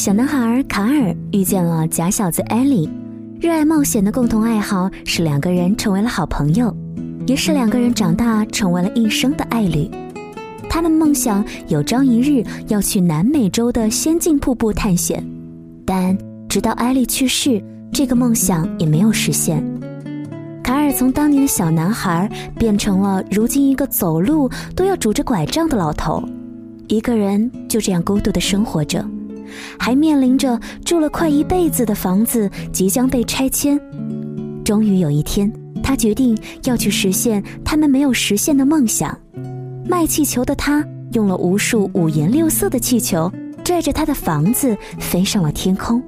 小男孩卡尔遇见了假小子艾莉，热爱冒险的共同爱好使两个人成为了好朋友，也使两个人长大成为了一生的爱侣。他们梦想有朝一日要去南美洲的仙境瀑布探险，但直到艾莉去世，这个梦想也没有实现。卡尔从当年的小男孩变成了如今一个走路都要拄着拐杖的老头，一个人就这样孤独的生活着。还面临着住了快一辈子的房子即将被拆迁。终于有一天，他决定要去实现他们没有实现的梦想。卖气球的他用了无数五颜六色的气球，拽着他的房子飞上了天空，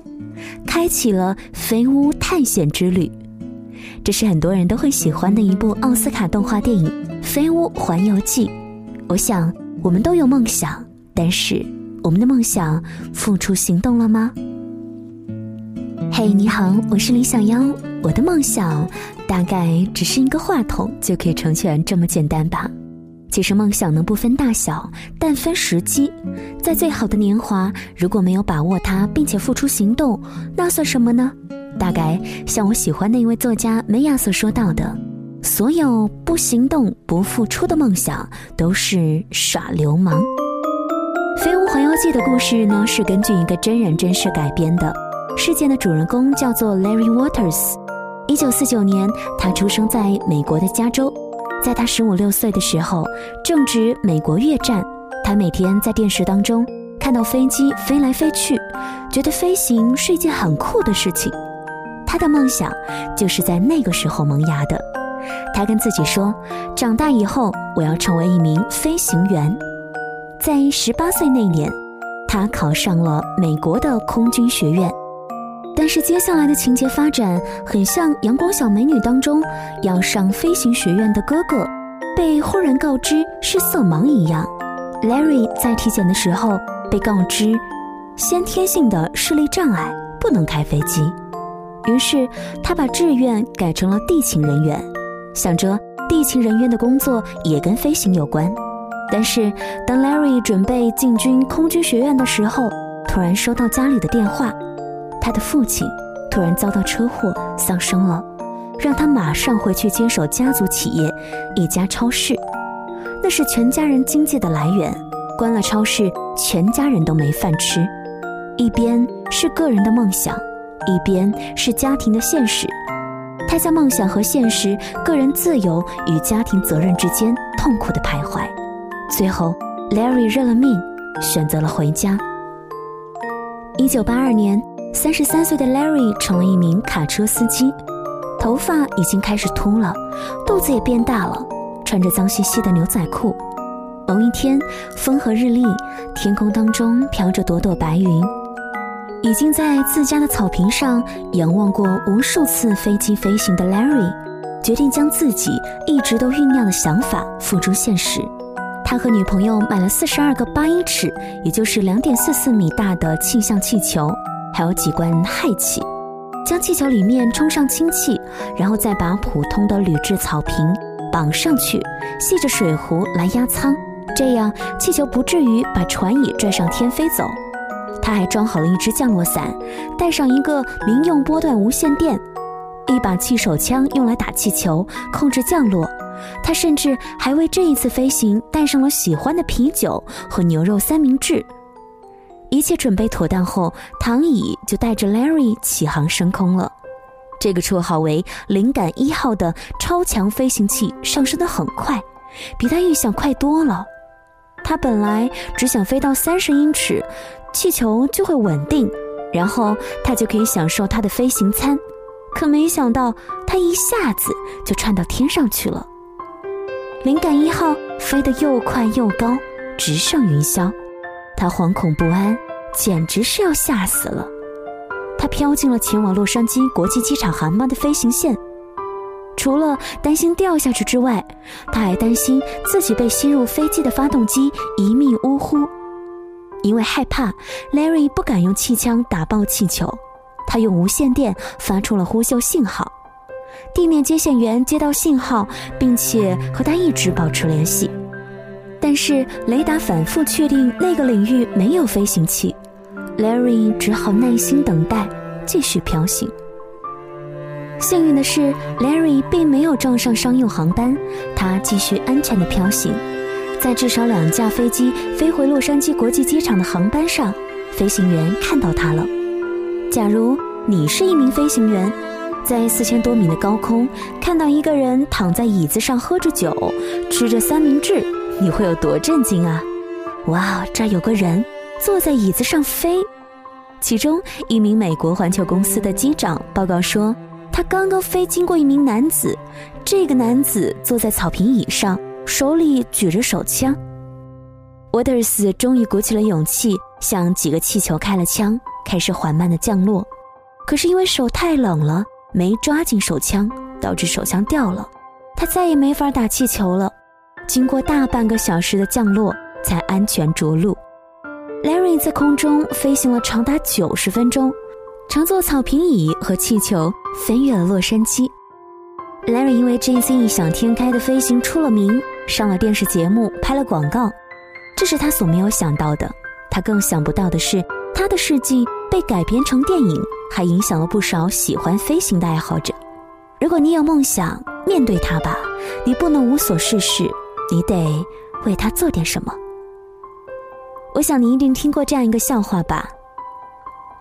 开启了飞屋探险之旅。这是很多人都会喜欢的一部奥斯卡动画电影《飞屋环游记》。我想，我们都有梦想，但是。我们的梦想付出行动了吗？嘿，你好，我是李小妖。我的梦想大概只是一个话筒就可以成全，这么简单吧。其实梦想能不分大小，但分时机。在最好的年华，如果没有把握它，并且付出行动，那算什么呢？大概像我喜欢的一位作家梅亚所说到的：所有不行动、不付出的梦想，都是耍流氓。《环游记》的故事呢，是根据一个真人真事改编的。事件的主人公叫做 Larry Waters。一九四九年，他出生在美国的加州。在他十五六岁的时候，正值美国越战，他每天在电视当中看到飞机飞来飞去，觉得飞行是一件很酷的事情。他的梦想就是在那个时候萌芽的。他跟自己说：“长大以后，我要成为一名飞行员。”在十八岁那年，他考上了美国的空军学院。但是接下来的情节发展很像《阳光小美女》当中要上飞行学院的哥哥被忽然告知是色盲一样。Larry 在体检的时候被告知先天性的视力障碍，不能开飞机。于是他把志愿改成了地勤人员，想着地勤人员的工作也跟飞行有关。但是，当 Larry 准备进军空军学院的时候，突然收到家里的电话，他的父亲突然遭到车祸丧生了，让他马上回去接手家族企业一家超市，那是全家人经济的来源。关了超市，全家人都没饭吃。一边是个人的梦想，一边是家庭的现实，他在梦想和现实、个人自由与家庭责任之间痛苦的徘徊。最后，Larry 认了命，选择了回家。一九八二年，三十三岁的 Larry 成了一名卡车司机，头发已经开始秃了，肚子也变大了，穿着脏兮兮的牛仔裤。某一天，风和日丽，天空当中飘着朵朵白云。已经在自家的草坪上仰望过无数次飞机飞行的 Larry，决定将自己一直都酝酿的想法付诸现实。他和女朋友买了四十二个八英尺，也就是两点四四米大的气象气球，还有几罐氦气，将气球里面充上氢气，然后再把普通的铝制草坪绑上去，系着水壶来压舱，这样气球不至于把船椅拽上天飞走。他还装好了一只降落伞，带上一个民用波段无线电，一把气手枪用来打气球，控制降落。他甚至还为这一次飞行带上了喜欢的啤酒和牛肉三明治。一切准备妥当后，唐乙就带着 Larry 起航升空了。这个绰号为“灵感一号”的超强飞行器上升得很快，比他预想快多了。他本来只想飞到三十英尺，气球就会稳定，然后他就可以享受他的飞行餐。可没想到，他一下子就窜到天上去了。灵感一号飞得又快又高，直上云霄，他惶恐不安，简直是要吓死了。他飘进了前往洛杉矶国际机场航班的飞行线，除了担心掉下去之外，他还担心自己被吸入飞机的发动机一命呜呼。因为害怕，Larry 不敢用气枪打爆气球，他用无线电发出了呼救信号。地面接线员接到信号，并且和他一直保持联系，但是雷达反复确定那个领域没有飞行器。Larry 只好耐心等待，继续飘行。幸运的是，Larry 并没有撞上商用航班，他继续安全的飘行。在至少两架飞机飞回洛杉矶国际机场的航班上，飞行员看到他了。假如你是一名飞行员，在四千多米的高空看到一个人躺在椅子上喝着酒，吃着三明治，你会有多震惊啊？哇，这儿有个人坐在椅子上飞。其中一名美国环球公司的机长报告说，他刚刚飞经过一名男子，这个男子坐在草坪椅上，手里举着手枪。沃德斯终于鼓起了勇气，向几个气球开了枪，开始缓慢的降落。可是因为手太冷了，没抓紧手枪，导致手枪掉了，他再也没法打气球了。经过大半个小时的降落，才安全着陆。Larry 在空中飞行了长达九十分钟，乘坐草坪椅和气球飞越了洛杉矶。Larry 因为这次异想天开的飞行出了名，上了电视节目，拍了广告。这是他所没有想到的。他更想不到的是，他的事迹被改编成电影，还影响了不少喜欢飞行的爱好者。如果你有梦想，面对它吧。你不能无所事事，你得为它做点什么。我想你一定听过这样一个笑话吧？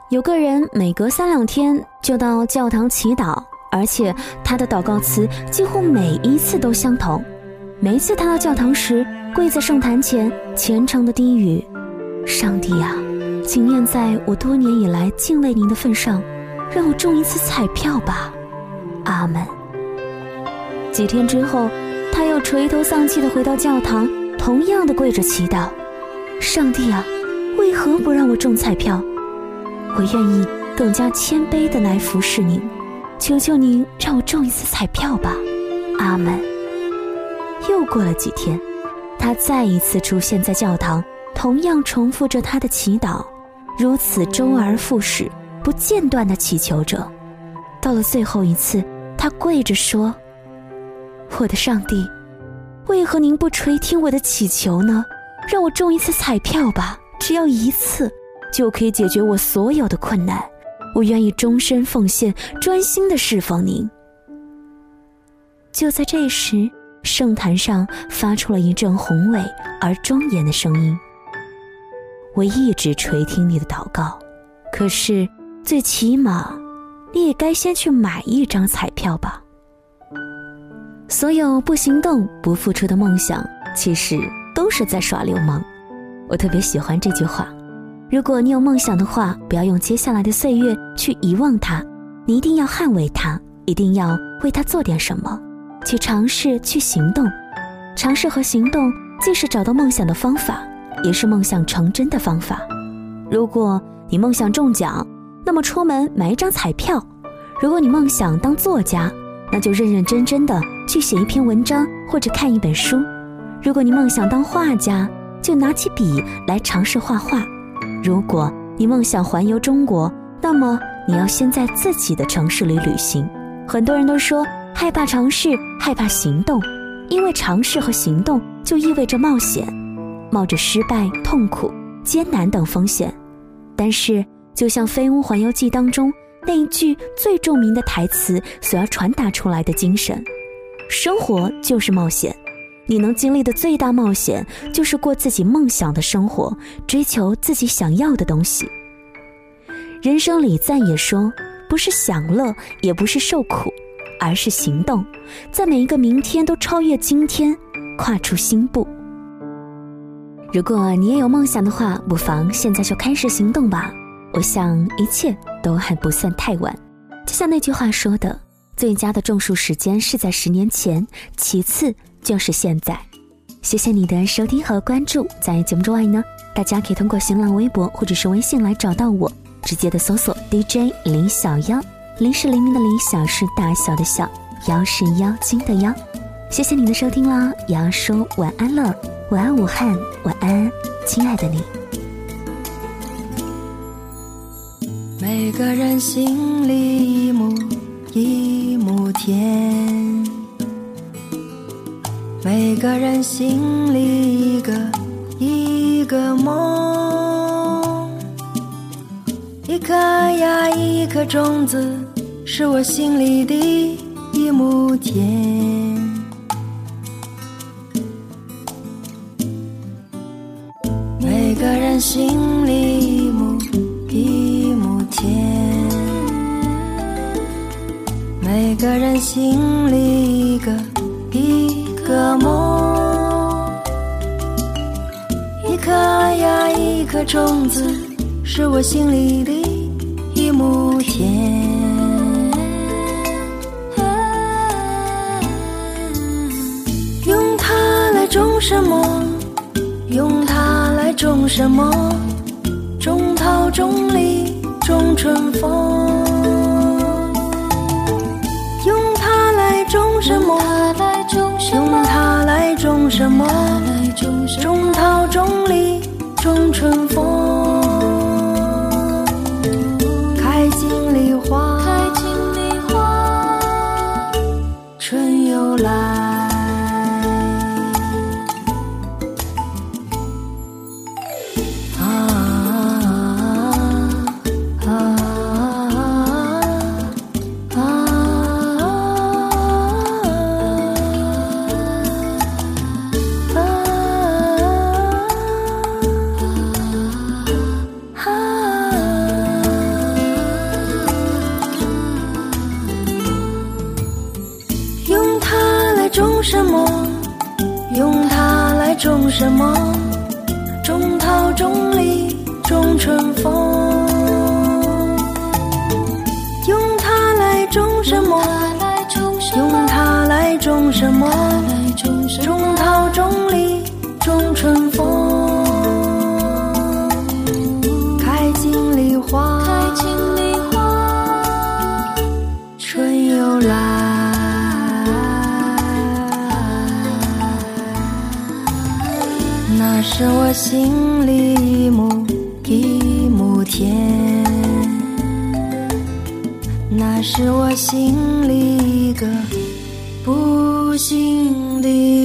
有个人每隔三两天就到教堂祈祷，而且他的祷告词几乎每一次都相同。每一次他到教堂时，跪在圣坛前虔诚的低语：“上帝啊，请念在我多年以来敬畏您的份上，让我中一次彩票吧，阿门。”几天之后，他又垂头丧气地回到教堂，同样的跪着祈祷。上帝啊，为何不让我中彩票？我愿意更加谦卑的来服侍您，求求您让我中一次彩票吧，阿门。又过了几天，他再一次出现在教堂，同样重复着他的祈祷，如此周而复始，不间断的祈求着。到了最后一次，他跪着说：“我的上帝，为何您不垂听我的祈求呢？”让我中一次彩票吧，只要一次，就可以解决我所有的困难。我愿意终身奉献，专心的侍奉您。就在这时，圣坛上发出了一阵宏伟而庄严的声音：“我一直垂听你的祷告，可是最起码，你也该先去买一张彩票吧。”所有不行动、不付出的梦想，其实。都是在耍流氓，我特别喜欢这句话。如果你有梦想的话，不要用接下来的岁月去遗忘它，你一定要捍卫它，一定要为它做点什么，去尝试，去行动。尝试和行动既是找到梦想的方法，也是梦想成真的方法。如果你梦想中奖，那么出门买一张彩票；如果你梦想当作家，那就认认真真的去写一篇文章或者看一本书。如果你梦想当画家，就拿起笔来尝试画画；如果你梦想环游中国，那么你要先在自己的城市里旅行。很多人都说害怕尝试，害怕行动，因为尝试和行动就意味着冒险，冒着失败、痛苦、艰难等风险。但是，就像《飞屋环游记》当中那一句最著名的台词所要传达出来的精神：生活就是冒险。你能经历的最大冒险，就是过自己梦想的生活，追求自己想要的东西。人生里再也说，不是享乐，也不是受苦，而是行动，在每一个明天都超越今天，跨出新步。如果你也有梦想的话，不妨现在就开始行动吧。我想一切都还不算太晚。就像那句话说的，最佳的种树时间是在十年前，其次。就是现在，谢谢你的收听和关注。在节目之外呢，大家可以通过新浪微博或者是微信来找到我，直接的搜索 DJ 林小妖，林是黎明的林，小是大小的小，妖是妖精的妖。谢谢你的收听啦，也要说晚安了，晚安武汉，晚安，亲爱的你。每个人心里一亩一亩田。每个人心里一个一个梦，一颗呀一颗种子，是我心里的一亩田。每个人心里一亩一亩田，每个人心里一个一个梦。一颗呀一颗种子，是我心里的一亩田。用它来种什么？用它种什么？种桃种李种春风。用它来种什么？用它来种什么？种桃种李种春风。种什么？种桃种李种春风。开尽梨花，春又来。那是我心里一亩一亩田，那是我心里一个不我心底。